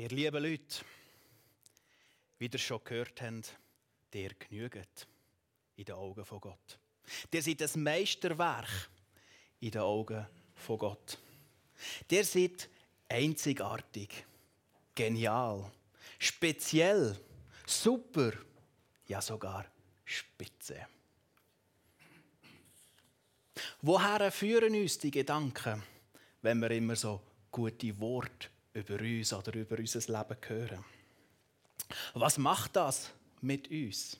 Ihr lieben Leute, wie ihr schon gehört habt, der genügt in den Augen von Gott. Der seid das Meisterwerk in den Augen von Gott. Der seid einzigartig, genial, speziell, super, ja sogar spitze. Woher führen uns die Gedanken, wenn wir immer so gute Worte über uns oder über unser Leben hören? Was macht das mit uns?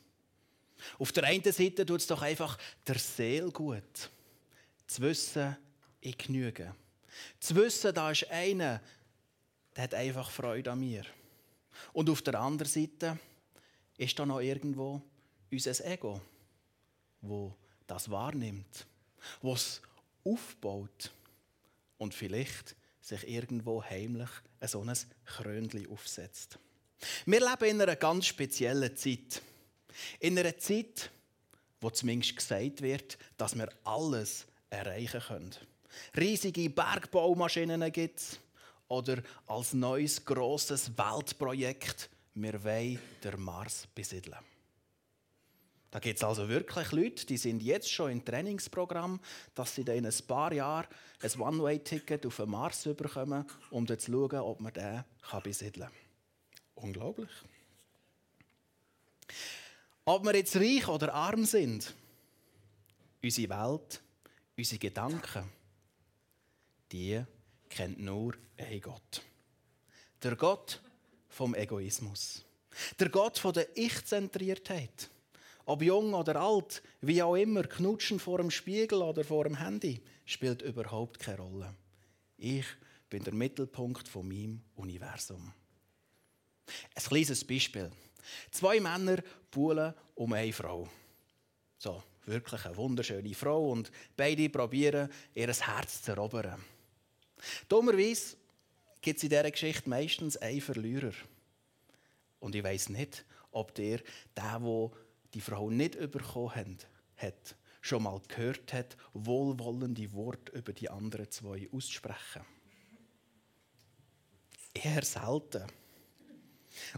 Auf der einen Seite tut es doch einfach der Seele gut, zu wissen, ich genüge. Zu wissen, da ist einer, der hat einfach Freude an mir. Und auf der anderen Seite ist da noch irgendwo unser Ego, wo das wahrnimmt, was aufbaut und vielleicht sich irgendwo heimlich so ein Krönchen aufsetzt. Wir leben in einer ganz speziellen Zeit. In einer Zeit, wo zumindest gesagt wird, dass wir alles erreichen können. Riesige Bergbaumaschinen gibt es. Oder als neues grosses Weltprojekt, wir wollen den Mars besiedeln. Da gibt es also wirklich Leute, die sind jetzt schon im Trainingsprogramm, dass sie dann in ein paar Jahren ein One-Way-Ticket auf den Mars bekommen, um dann zu schauen, ob man den besiedeln kann. Unglaublich. Ob wir jetzt reich oder arm sind, unsere Welt, unsere Gedanken, die kennt nur ein Gott. Der Gott vom Egoismus. Der Gott von der Ich-Zentriertheit. Ob jung oder alt, wie auch immer, knutschen vor dem Spiegel oder vor dem Handy, spielt überhaupt keine Rolle. Ich bin der Mittelpunkt von meinem Universum. Ein kleines Beispiel. Zwei Männer buhlen um eine Frau. So, wirklich eine wunderschöne Frau und beide probieren, ihr Herz zu erobern. Dummerweise gibt es in dieser Geschichte meistens einen Verlierer. Und ich weiß nicht, ob der, der, der die Frau nicht bekommen hat, schon mal gehört hat, wohlwollende Worte über die anderen zwei auszusprechen. Eher selten.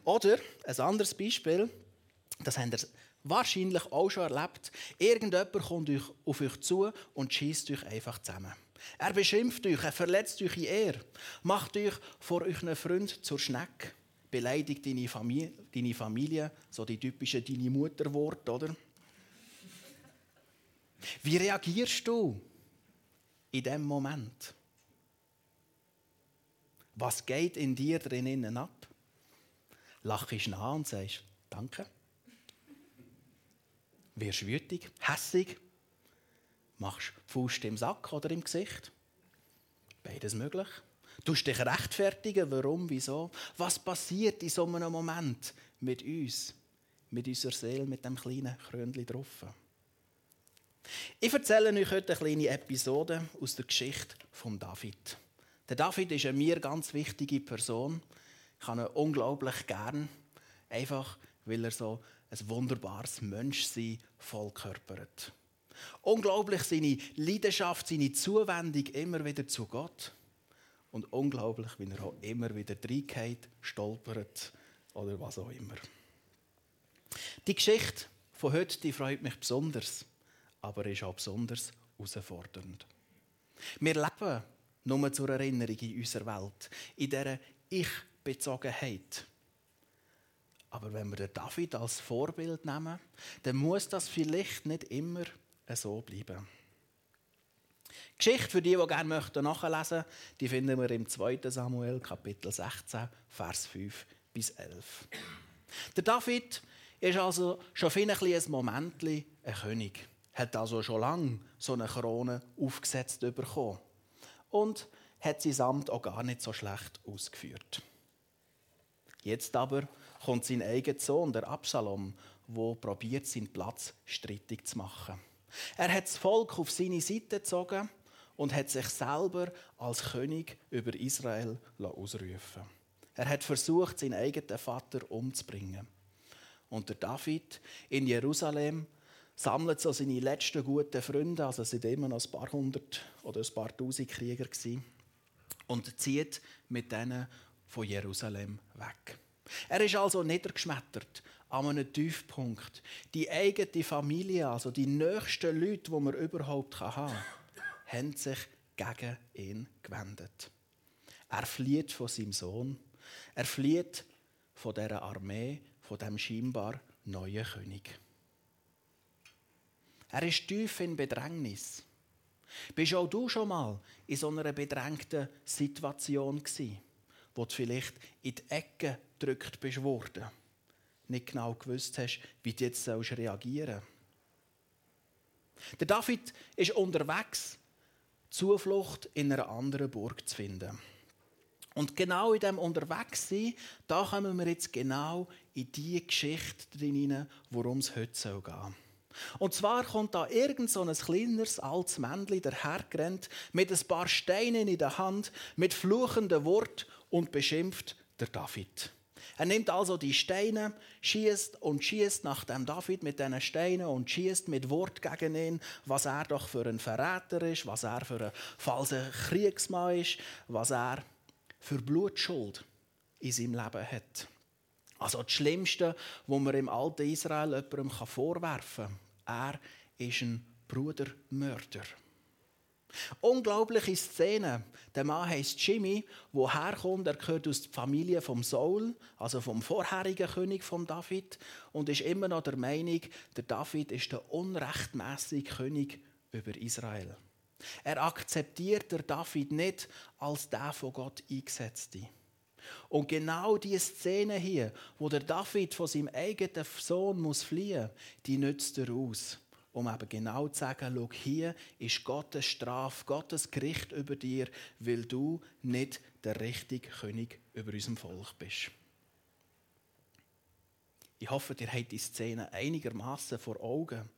Oder ein anderes Beispiel, das habt ihr wahrscheinlich auch schon erlebt. Irgendjemand kommt euch auf euch zu und schießt euch einfach zusammen. Er beschimpft euch, er verletzt euch in Ehre, macht euch vor euren Freund zur Schnecke, beleidigt deine Familie, deine Familie so die typischen deine Mutterworte, oder? Wie reagierst du in dem Moment? Was geht in dir drinnen ab? Lachst nach und sagst Danke. Wirst wütig, hässig, machst Fuß im Sack oder im Gesicht. Beides möglich. Du dich rechtfertigen, warum, wieso. Was passiert in so einem Moment mit uns, mit unserer Seele, mit dem kleinen Krönchen drauf? Ich erzähle euch heute eine kleine Episode aus der Geschichte von David. Der David ist eine mir ganz wichtige Person. Ich habe ihn unglaublich gern, einfach weil er so ein wunderbares Menschsein vollkörpert. Unglaublich seine Leidenschaft, seine Zuwendung immer wieder zu Gott. Und unglaublich, wie er auch immer wieder reingeht, stolpert oder was auch immer. Die Geschichte von heute die freut mich besonders, aber ist auch besonders herausfordernd. Wir leben nur zur Erinnerung in unserer Welt, in dieser Ich-Bezogenheit. Aber wenn wir den David als Vorbild nehmen, dann muss das vielleicht nicht immer so bleiben. Geschichte für die, die gerne möchten nachlesen die finden wir im 2. Samuel, Kapitel 16, Vers 5 bis 11. Der David ist also schon viel ein Moment ein König. Hat also schon lange so eine Krone aufgesetzt bekommen. Und hat sein Amt auch gar nicht so schlecht ausgeführt. Jetzt aber kommt sein eigener Sohn, der Absalom, der probiert, seinen Platz strittig zu machen. Er hat das Volk auf seine Seite gezogen und hat sich selber als König über Israel ausrufen Er hat versucht, seinen eigenen Vater umzubringen. Und der David in Jerusalem sammelt so seine letzten guten Freunde, also es sind immer noch ein paar hundert oder ein paar tausend Krieger gewesen, und zieht mit denen von Jerusalem weg. Er ist also niedergeschmettert an einem Tiefpunkt. Die eigene Familie, also die nächsten Leute, die man überhaupt haben kann, haben sich gegen ihn gewendet. Er flieht von seinem Sohn. Er flieht von dieser Armee, von dem scheinbar neuen König. Er ist tief in Bedrängnis. Bist auch du schon mal in so einer bedrängten Situation gewesen, wo du vielleicht in die Ecke gedrückt bist worden, nicht genau gewusst hast, wie du jetzt reagieren sollst? Der David ist unterwegs, Zuflucht in einer anderen Burg zu finden. Und genau in dem Unterwegssein, da kommen wir jetzt genau in die Geschichte hinein, worum es heute gehen soll. Und zwar kommt da irgend so ein kleines, altes Männchen dahergerannt, mit ein paar Steinen in der Hand, mit fluchenden Wort und beschimpft der David. Er nimmt also die Steine, schießt und schießt nach dem David mit diesen Steinen und schießt mit Wort gegen ihn, was er doch für ein Verräter ist, was er für ein falscher Kriegsmann ist, was er für Blutschuld in seinem Leben hat. Also das Schlimmste, was man im alten Israel jemandem vorwerfen kann. Er ist ein Brudermörder. Unglaubliche Szene. Der Mann heißt Jimmy, woher kommt. Er gehört aus der Familie vom Saul, also vom vorherigen König von David, und ist immer noch der Meinung, der David ist der unrechtmäßige König über Israel. Er akzeptiert der David nicht als der von Gott eingesetzte. Und genau diese Szene hier, wo der David von seinem eigenen Sohn muss fliehen, die nützt er aus, um eben genau zu sagen, schau, hier ist Gottes Strafe, Gottes Gericht über dir, weil du nicht der richtige König über unserem Volk bist. Ich hoffe, ihr habt die Szene einigermaßen vor Augen.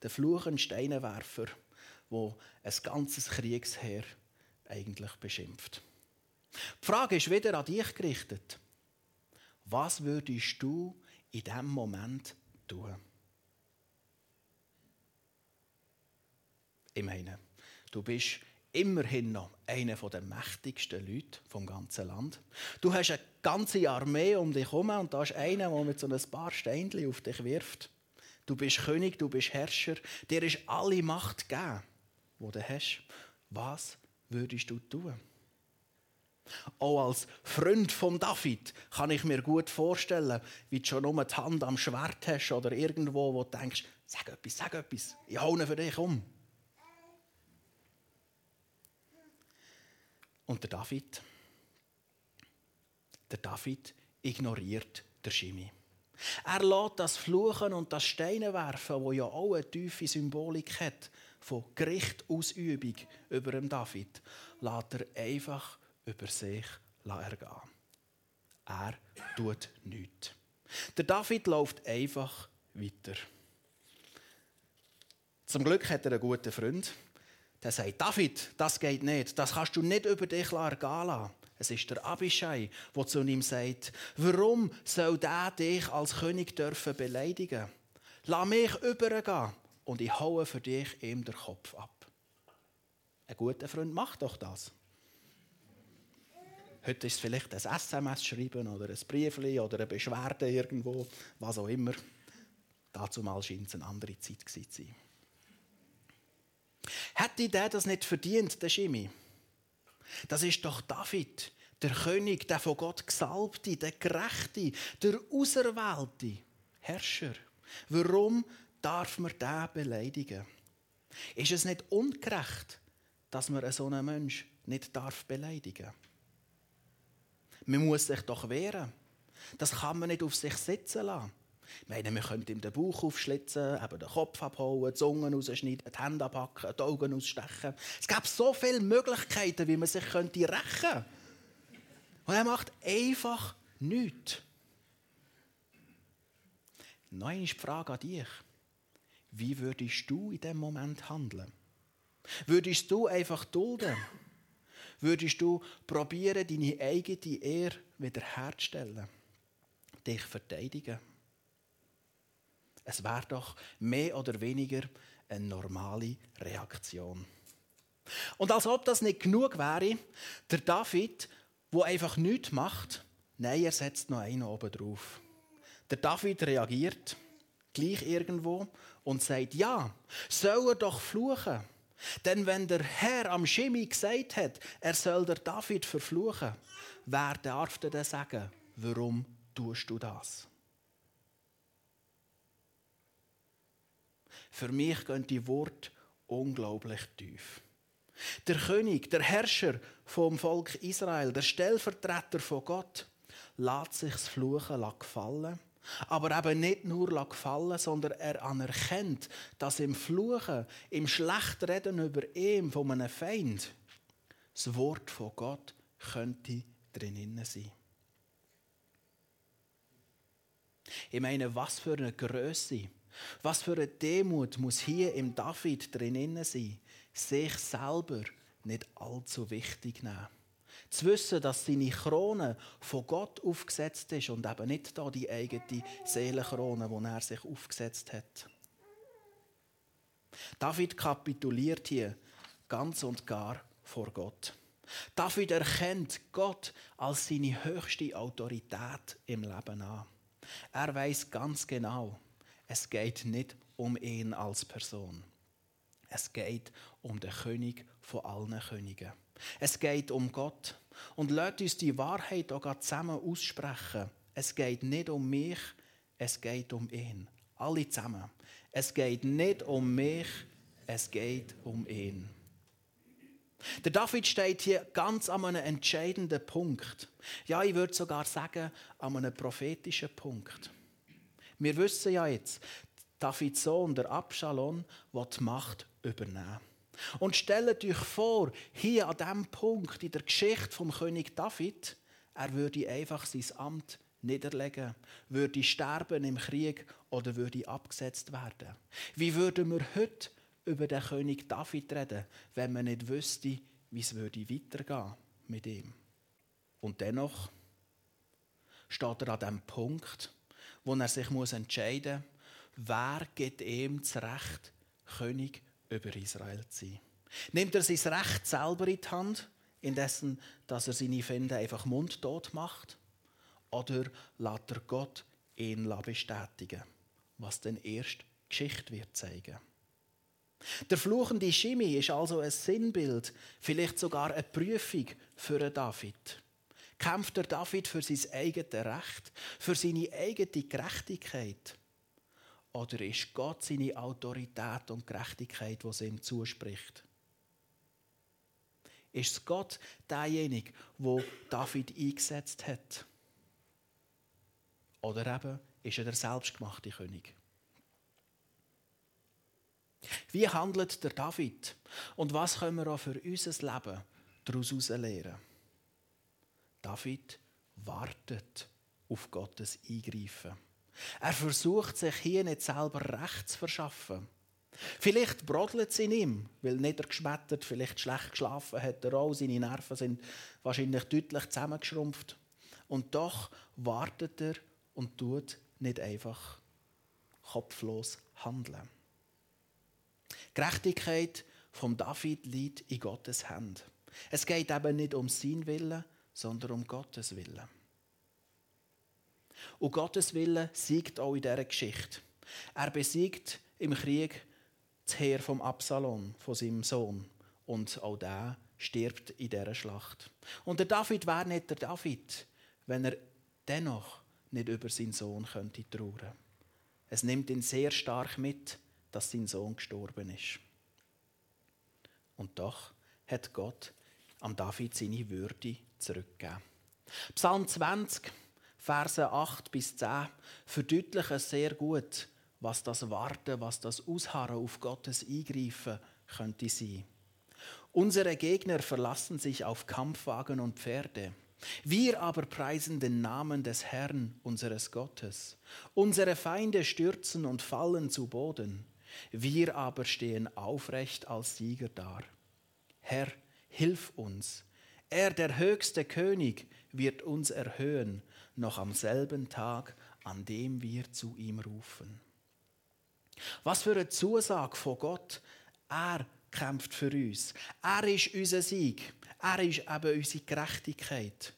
Der fluchende Steinenwerfer, wo ein ganzes Kriegsheer eigentlich beschimpft. Die Frage ist wieder an dich gerichtet. Was würdest du in diesem Moment tun? Ich meine, du bist immerhin noch einer der mächtigsten Leute vom ganzen Land. Du hast eine ganze Armee um dich herum und da ist einer, der mit so ein paar Steinchen auf dich wirft. Du bist König, du bist Herrscher, dir ist alle Macht gegeben, die du hast. Was würdest du tun? Auch als Freund von David kann ich mir gut vorstellen, wie du schon nur die Hand am Schwert hast oder irgendwo, wo du denkst, sag etwas, sag etwas, ich hau für dich um. Und der David, der David ignoriert der Schimi. Er lässt das Fluchen und das Steine werfen, wo ja auch eine tiefe Symbolik hat von Gerichtausübung über dem David, lässt er einfach über sich ergehen. Er tut nichts. Der David läuft einfach weiter. Zum Glück hat er einen guten Freund, der sagt, David, das geht nicht, das kannst du nicht über dich ergehen lassen. Es ist der Abishai, der zu ihm sagt, warum soll der dich als König dürfen beleidigen? Lass mich übergehen und ich haue für dich ihm den Kopf ab. Ein guter Freund macht doch das. Heute ist es vielleicht ein SMS schreiben oder ein Brief oder eine Beschwerde irgendwo, was auch immer. Dazu mal scheint es eine andere Zeit zu sein. Hätte der das nicht verdient, der Schimi? Das ist doch David, der König, der von Gott gesalbte, der Gerechte, der Auserwählte Herrscher. Warum darf man den beleidigen? Ist es nicht ungerecht, dass man so einen Menschen nicht darf beleidigen darf? Man muss sich doch wehren. Das kann man nicht auf sich sitzen lassen. Ich meine, wir könnten ihm den Bauch aufschlitzen, eben den Kopf abhauen, die Zungen rausschneiden, die Hände abhacken, die Augen ausstechen. Es gibt so viele Möglichkeiten, wie man sich rächen könnte. Und er macht einfach nichts. Nein ist die Frage an dich. Wie würdest du in diesem Moment handeln? Würdest du einfach dulden? würdest du probieren, deine eigene Ehre wiederherzustellen, dich verteidigen. Es wäre doch mehr oder weniger eine normale Reaktion. Und als ob das nicht genug wäre, der David wo einfach nichts macht. Nein, er setzt noch einen oben drauf. Der David reagiert gleich irgendwo und sagt, ja, soll er doch fluchen. Denn wenn der Herr am Schimi gesagt hat, er soll der David verfluchen, wer darf denn sagen, warum tust du das? Für mich gehen die Worte unglaublich tief. Der König, der Herrscher vom Volk Israel, der Stellvertreter von Gott, lässt sich das Fluchen gefallen. Aber eben nicht nur gefallen, sondern er anerkennt, dass im Fluchen, im Schlechtreden über ihn von einem Feind, das Wort von Gott könnte drinnen sein. Ich meine, was für eine Größe, was für eine Demut muss hier im David drinnen sein, sich selber nicht allzu wichtig nehmen. Zu wissen, dass seine Krone von Gott aufgesetzt ist und eben nicht da die eigene Seelenkrone, die er sich aufgesetzt hat. David kapituliert hier ganz und gar vor Gott. David erkennt Gott als seine höchste Autorität im Leben an. Er weiß ganz genau, es geht nicht um ihn als Person. Es geht um den König von allen Königen. Es geht um Gott. Und lasst uns die Wahrheit auch zusammen aussprechen. Es geht nicht um mich, es geht um ihn. Alle zusammen. Es geht nicht um mich, es geht um ihn. Der David steht hier ganz an einem entscheidenden Punkt. Ja, ich würde sogar sagen, an einem prophetischen Punkt. Wir wissen ja jetzt, Davids Sohn, der Absalom, will die Macht übernehmen. Und stellt euch vor, hier an diesem Punkt in der Geschichte vom König David, er würde einfach sein Amt niederlegen, würde sterben im Krieg oder würde abgesetzt werden. Wie würden wir heute über den König David reden, wenn man nicht wüsste, wie es würde weitergehen mit ihm? Und dennoch steht er an dem Punkt, wo er sich entscheiden muss, wer gibt ihm das Recht, König über Israel zu sein. Nimmt er sein Recht selber in die Hand, indessen, dass er seine Feinde einfach mundtot macht? Oder lässt er Gott ihn bestätigen, was dann erst Geschichte wird zeigen? Der fluchende Schimi ist also ein Sinnbild, vielleicht sogar eine Prüfung für David. Kämpft der David für sein eigenes Recht, für seine eigene Gerechtigkeit? Oder ist Gott seine Autorität und Gerechtigkeit, die ihm zuspricht? Ist Gott derjenige, wo David eingesetzt hat? Oder eben ist er der selbstgemachte König? Wie handelt der David? Und was können wir auch für unser Leben daraus lernen? David wartet auf Gottes Eingreifen. Er versucht sich hier nicht selber Recht zu verschaffen. Vielleicht brodelt es in ihm, weil niedergeschmettert, vielleicht schlecht geschlafen hat er auch. Seine Nerven sind wahrscheinlich deutlich zusammengeschrumpft. Und doch wartet er und tut nicht einfach kopflos handeln. Gerechtigkeit vom David liegt in Gottes Hand. Es geht eben nicht um sein Willen, sondern um Gottes Willen. Und Gottes Wille siegt auch in dieser Geschichte. Er besiegt im Krieg das Heer vom Absalom, von seinem Sohn. Und auch der stirbt in dieser Schlacht. Und der David wäre nicht der David, wenn er dennoch nicht über seinen Sohn könnte trauern. Es nimmt ihn sehr stark mit, dass sein Sohn gestorben ist. Und doch hat Gott am David seine Würde zurückgegeben. Psalm 20 Verse 8 bis 10 verdeutlichen sehr gut, was das Warten, was das Ausharren auf Gottes Eingreifen könnte sein. Unsere Gegner verlassen sich auf Kampfwagen und Pferde. Wir aber preisen den Namen des Herrn, unseres Gottes. Unsere Feinde stürzen und fallen zu Boden. Wir aber stehen aufrecht als Sieger da. Herr, hilf uns. Er, der höchste König, wird uns erhöhen noch am selben Tag, an dem wir zu ihm rufen. Was für eine Zusage von Gott. Er kämpft für uns. Er ist unser Sieg. Er ist eben unsere Gerechtigkeit.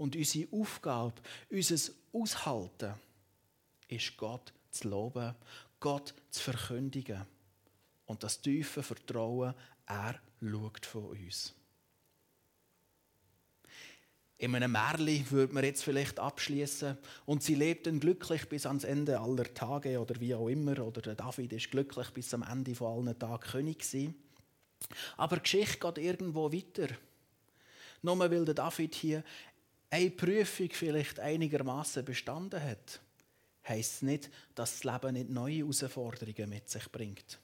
und unsere Aufgabe, unser Aushalten, ist Gott zu loben, Gott zu verkündigen und das tiefe Vertrauen, er schaut von uns. In einem Märli würde man jetzt vielleicht abschließen und sie lebten glücklich bis ans Ende aller Tage oder wie auch immer oder der David ist glücklich bis am Ende von allen Tagen König gewesen. Aber die Geschichte geht irgendwo weiter. Nur weil der David hier eine Prüfung vielleicht einigermaßen bestanden hat, heisst es nicht, dass das Leben nicht neue Herausforderungen mit sich bringt.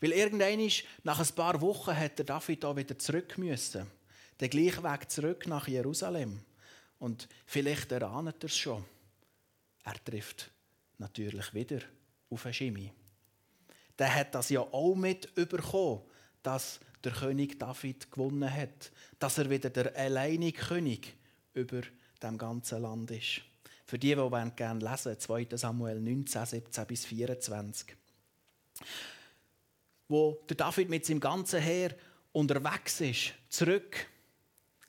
Weil irgendwann nach ein paar Wochen hat der David da wieder zurück müssen den gleichen Weg zurück nach Jerusalem. Und vielleicht erahnt er es schon. Er trifft natürlich wieder auf Schimi. Der hat das ja auch mit überkommen, dass der König David gewonnen hat, dass er wieder der alleinige König über dem ganzen Land ist. Für die, die gerne lesen 2. Samuel 19, 17 bis 24. Wo der David mit seinem ganzen Heer unterwegs ist, zurück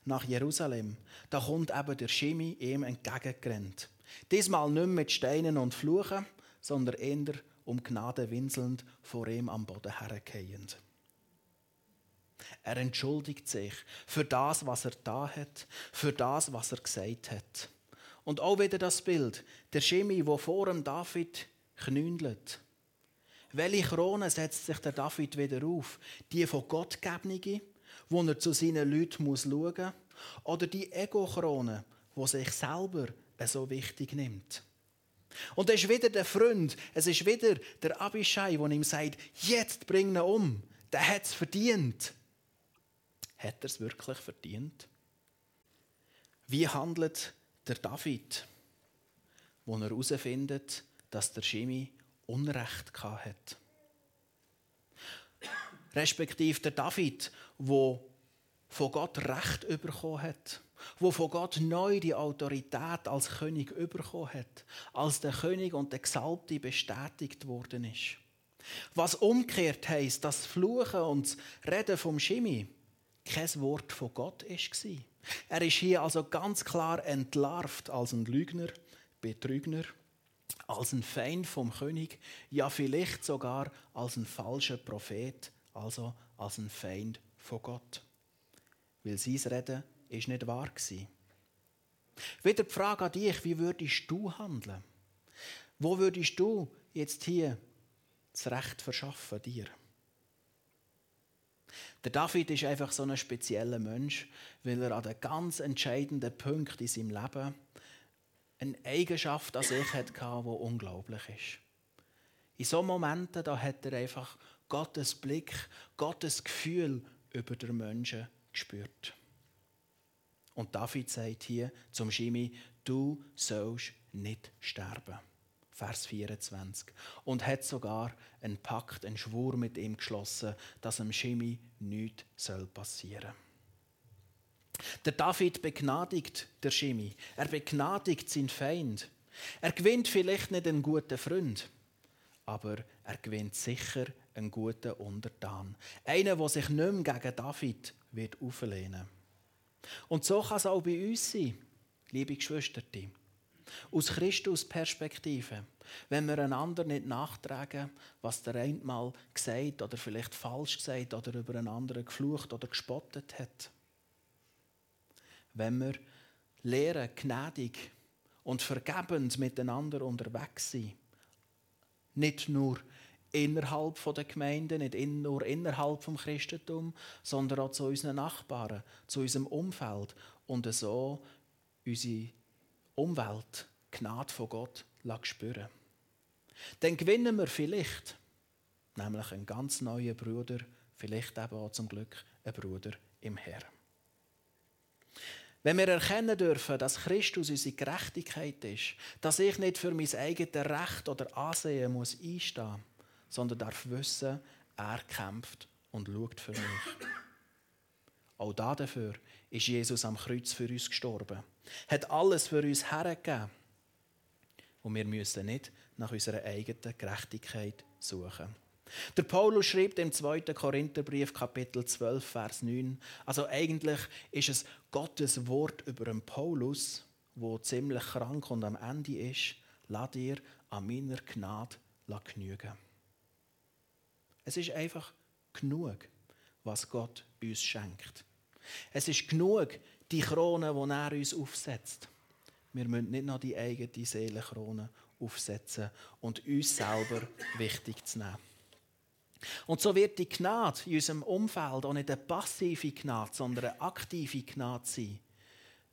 nach Jerusalem, da kommt eben der Schimi ihm entgegengerannt. Diesmal nicht mit Steinen und Fluchen, sondern eher um Gnade winselnd vor ihm am Boden hergehend. Er entschuldigt sich für das, was er da hat, für das, was er gesagt hat. Und auch wieder das Bild, der Schimi, wo vor dem David knündelt. Welche Krone setzt sich der David wieder auf? Die von Gott gegebene, wo er zu seinen Leuten muss schauen muss, oder die Ego-Krone, wo sich selber so wichtig nimmt. Und es ist wieder der Freund, es ist wieder der Abishai, der ihm sagt, jetzt bring ihn um, der hat es verdient. Hat er es wirklich verdient? Wie handelt der David, wo er herausfindet, dass der Shimi Unrecht hat? Respektive der David, wo von Gott Recht bekommen hat, wo von Gott neu die Autorität als König bekommen hat, als der König und der Gesalbte bestätigt worden ist. Was umgekehrt heisst, dass Fluchen und das Reden vom Schimi kein Wort von Gott war. Er ist hier also ganz klar entlarvt als ein Lügner, Betrügner, als ein Feind vom König, ja vielleicht sogar als ein falscher Prophet, also als ein Feind von Gott weil sein Reden ist nicht wahr war. Wieder die Frage an dich, wie würdest du handeln? Wo würdest du jetzt hier das Recht verschaffen, dir? Der David ist einfach so ein spezieller Mensch, weil er an den ganz entscheidenden Punkt in seinem Leben eine Eigenschaft an sich hatte, die unglaublich ist. In solchen Momenten da hat er einfach Gottes Blick, Gottes Gefühl über den Menschen gespürt. Und David sagt hier zum Schimi, du sollst nicht sterben. Vers 24. Und hat sogar einen Pakt, einen Schwur mit ihm geschlossen, dass dem Schimi nichts passieren soll. Der David begnadigt der Schimi. Er begnadigt seinen Feind. Er gewinnt vielleicht nicht einen guten Freund, aber er gewinnt sicher einen guten Untertan. Einen, der sich nicht mehr gegen David wird auflehnen. Und so kann es auch bei uns sein, liebe Geschwister. Aus Christus Perspektive, wenn wir einander nicht nachtragen, was der eine mal gesagt oder vielleicht falsch gesagt oder über einen anderen geflucht oder gespottet hat. Wenn wir lehren, gnädig und vergebend miteinander unterwegs sind, nicht nur innerhalb der Gemeinde, nicht nur innerhalb des Christentums, sondern auch zu unseren Nachbarn, zu unserem Umfeld und so unsere Umwelt, Gnade von Gott, spüren. Dann gewinnen wir vielleicht, nämlich einen ganz neuen Bruder, vielleicht eben auch zum Glück einen Bruder im Herrn. Wenn wir erkennen dürfen, dass Christus unsere Gerechtigkeit ist, dass ich nicht für mein eigenes Recht oder Ansehen muss einstehen muss, sondern darf wissen, er kämpft und schaut für mich. Auch dafür ist Jesus am Kreuz für uns gestorben, hat alles für uns hergegeben. Und wir müssen nicht nach unserer eigenen Gerechtigkeit suchen. Der Paulus schreibt im 2. Korintherbrief, Kapitel 12, Vers 9. Also eigentlich ist es Gottes Wort über den Paulus, wo ziemlich krank und am Ende ist. Lass dir an meiner Gnade genügen. Es ist einfach genug, was Gott uns schenkt. Es ist genug, die Krone, die er uns aufsetzt. Wir müssen nicht noch die eigene Seelenkrone aufsetzen und uns selber wichtig zu nehmen. Und so wird die Gnade in unserem Umfeld auch nicht eine passive Gnade, sondern eine aktive Gnade sein.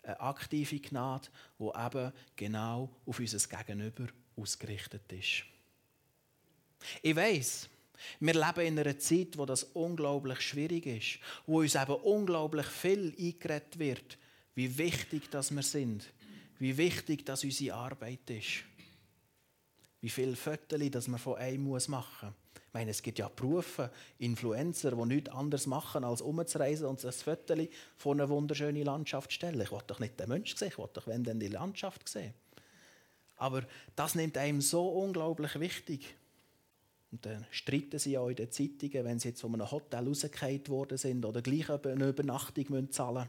Eine aktive Gnade, die eben genau auf unser Gegenüber ausgerichtet ist. Ich weiß, wir leben in einer Zeit, wo das unglaublich schwierig ist, wo uns eben unglaublich viel eingeredet wird, wie wichtig dass wir sind, wie wichtig dass unsere Arbeit ist, wie viele Fotos dass man von einem machen muss. Ich meine, es gibt ja Berufe, Influencer, die nichts anderes machen, als umzureisen und ein Foto von einer wunderschönen Landschaft stellen. Ich will doch nicht den Menschen sehen, ich will doch wenn dann die Landschaft sehen. Aber das nimmt einem so unglaublich wichtig. Und dann streiten sie auch in den Zeitungen, wenn sie jetzt von einem Hotel rausgefallen worden sind oder gleich eine Übernachtung zahlen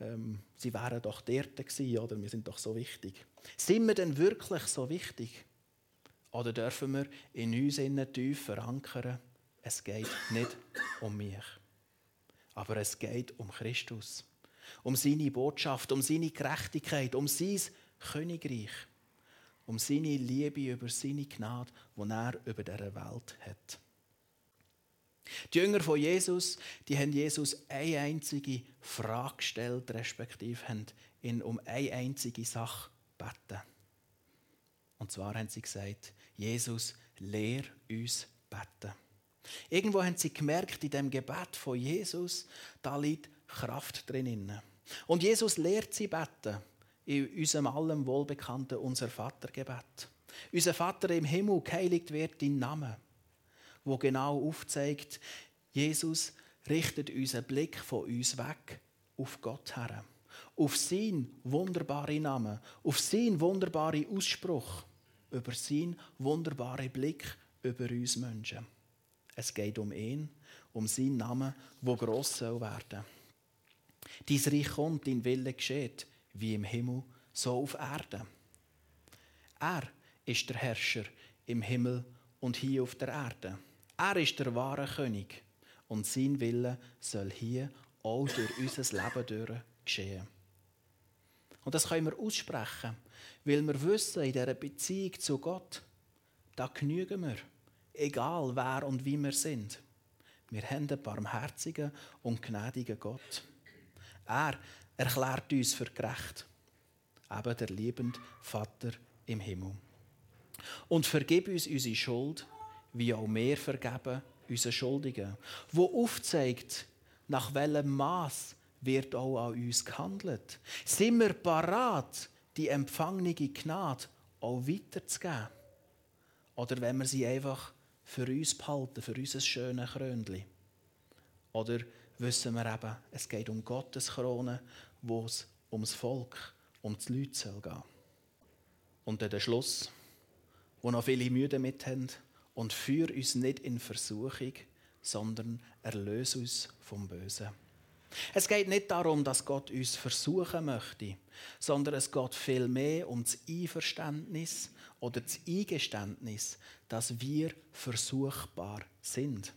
müssen. Ähm, sie wären doch dort gewesen, oder? Wir sind doch so wichtig. Sind wir denn wirklich so wichtig? Oder dürfen wir in uns innen tief verankern, es geht nicht um mich, aber es geht um Christus, um seine Botschaft, um seine Gerechtigkeit, um sein Königreich, um seine Liebe über seine Gnade, die er über dieser Welt hat. Die Jünger von Jesus, die haben Jesus eine einzige Frage gestellt, respektive haben ihn um eine einzige Sache gebeten. Und zwar haben sie gesagt, Jesus, lehr uns beten. Irgendwo haben sie gemerkt, in dem Gebet von Jesus, da liegt Kraft drin. Und Jesus lehrt sie beten in unserem allem wohlbekannten Unser Vatergebet. Unser Vater im Himmel, geheiligt wird dein Name, wo genau aufzeigt, Jesus richtet unseren Blick von uns weg auf Gott her, auf seinen wunderbaren Namen, auf seinen wunderbaren Ausspruch über seinen wunderbaren Blick über uns Menschen. Es geht um ihn, um seinen Namen, wo gross soll werden. Dein Reich kommt, dein Wille geschieht, wie im Himmel, so auf Erde. Er ist der Herrscher im Himmel und hier auf der Erde. Er ist der wahre König und sein Wille soll hier auch durch unser Leben durch geschehen. Und das können wir aussprechen, weil wir wissen, in dieser Beziehung zu Gott, da genügen wir, egal wer und wie wir sind. Wir haben einen barmherzigen und gnädigen Gott. Er erklärt uns für gerecht, eben der liebende Vater im Himmel. Und vergib uns unsere Schuld, wie auch wir vergeben unseren Schuldigen, wo aufzeigt, nach welchem Maß wird auch an uns gehandelt. Sind wir parat, die empfangene Gnade auch weiterzugeben? Oder wenn wir sie einfach für uns behalten, für unser schönes Krönchen? Oder wissen wir eben, es geht um Gottes Krone, wo es ums Volk, um die Leute soll gehen. Und dann der Schluss, wo noch viele Müde mit haben, und führ uns nicht in Versuchung, sondern erlöse uns vom Bösen. Es geht nicht darum, dass Gott uns versuchen möchte, sondern es geht vielmehr um das Einverständnis oder das Eingeständnis, dass wir versuchbar sind.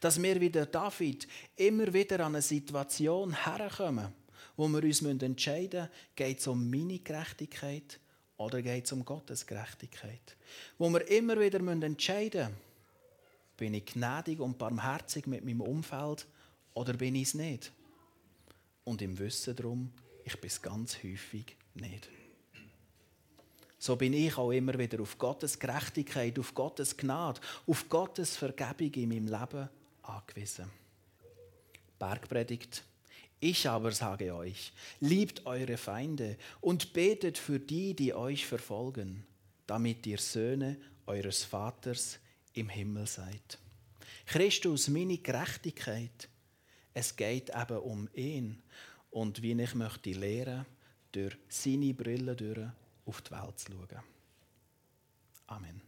Dass wir wie der David immer wieder an eine Situation herkommen, wo wir uns entscheiden müssen, geht es um meine Gerechtigkeit oder geht es um Gottes Gerechtigkeit. Wo wir immer wieder entscheiden müssen, bin ich gnädig und barmherzig mit meinem Umfeld oder bin ich es nicht? Und im Wissen darum, ich bin es ganz häufig nicht. So bin ich auch immer wieder auf Gottes Gerechtigkeit, auf Gottes Gnade, auf Gottes Vergebung in meinem Leben angewiesen. Bergpredigt. Ich aber sage euch, liebt eure Feinde und betet für die, die euch verfolgen, damit ihr Söhne eures Vaters im Himmel seid. Christus, meine Gerechtigkeit, es geht eben um ihn und wie ich möchte lernen, durch seine Brille durch auf die Welt zu schauen. Amen.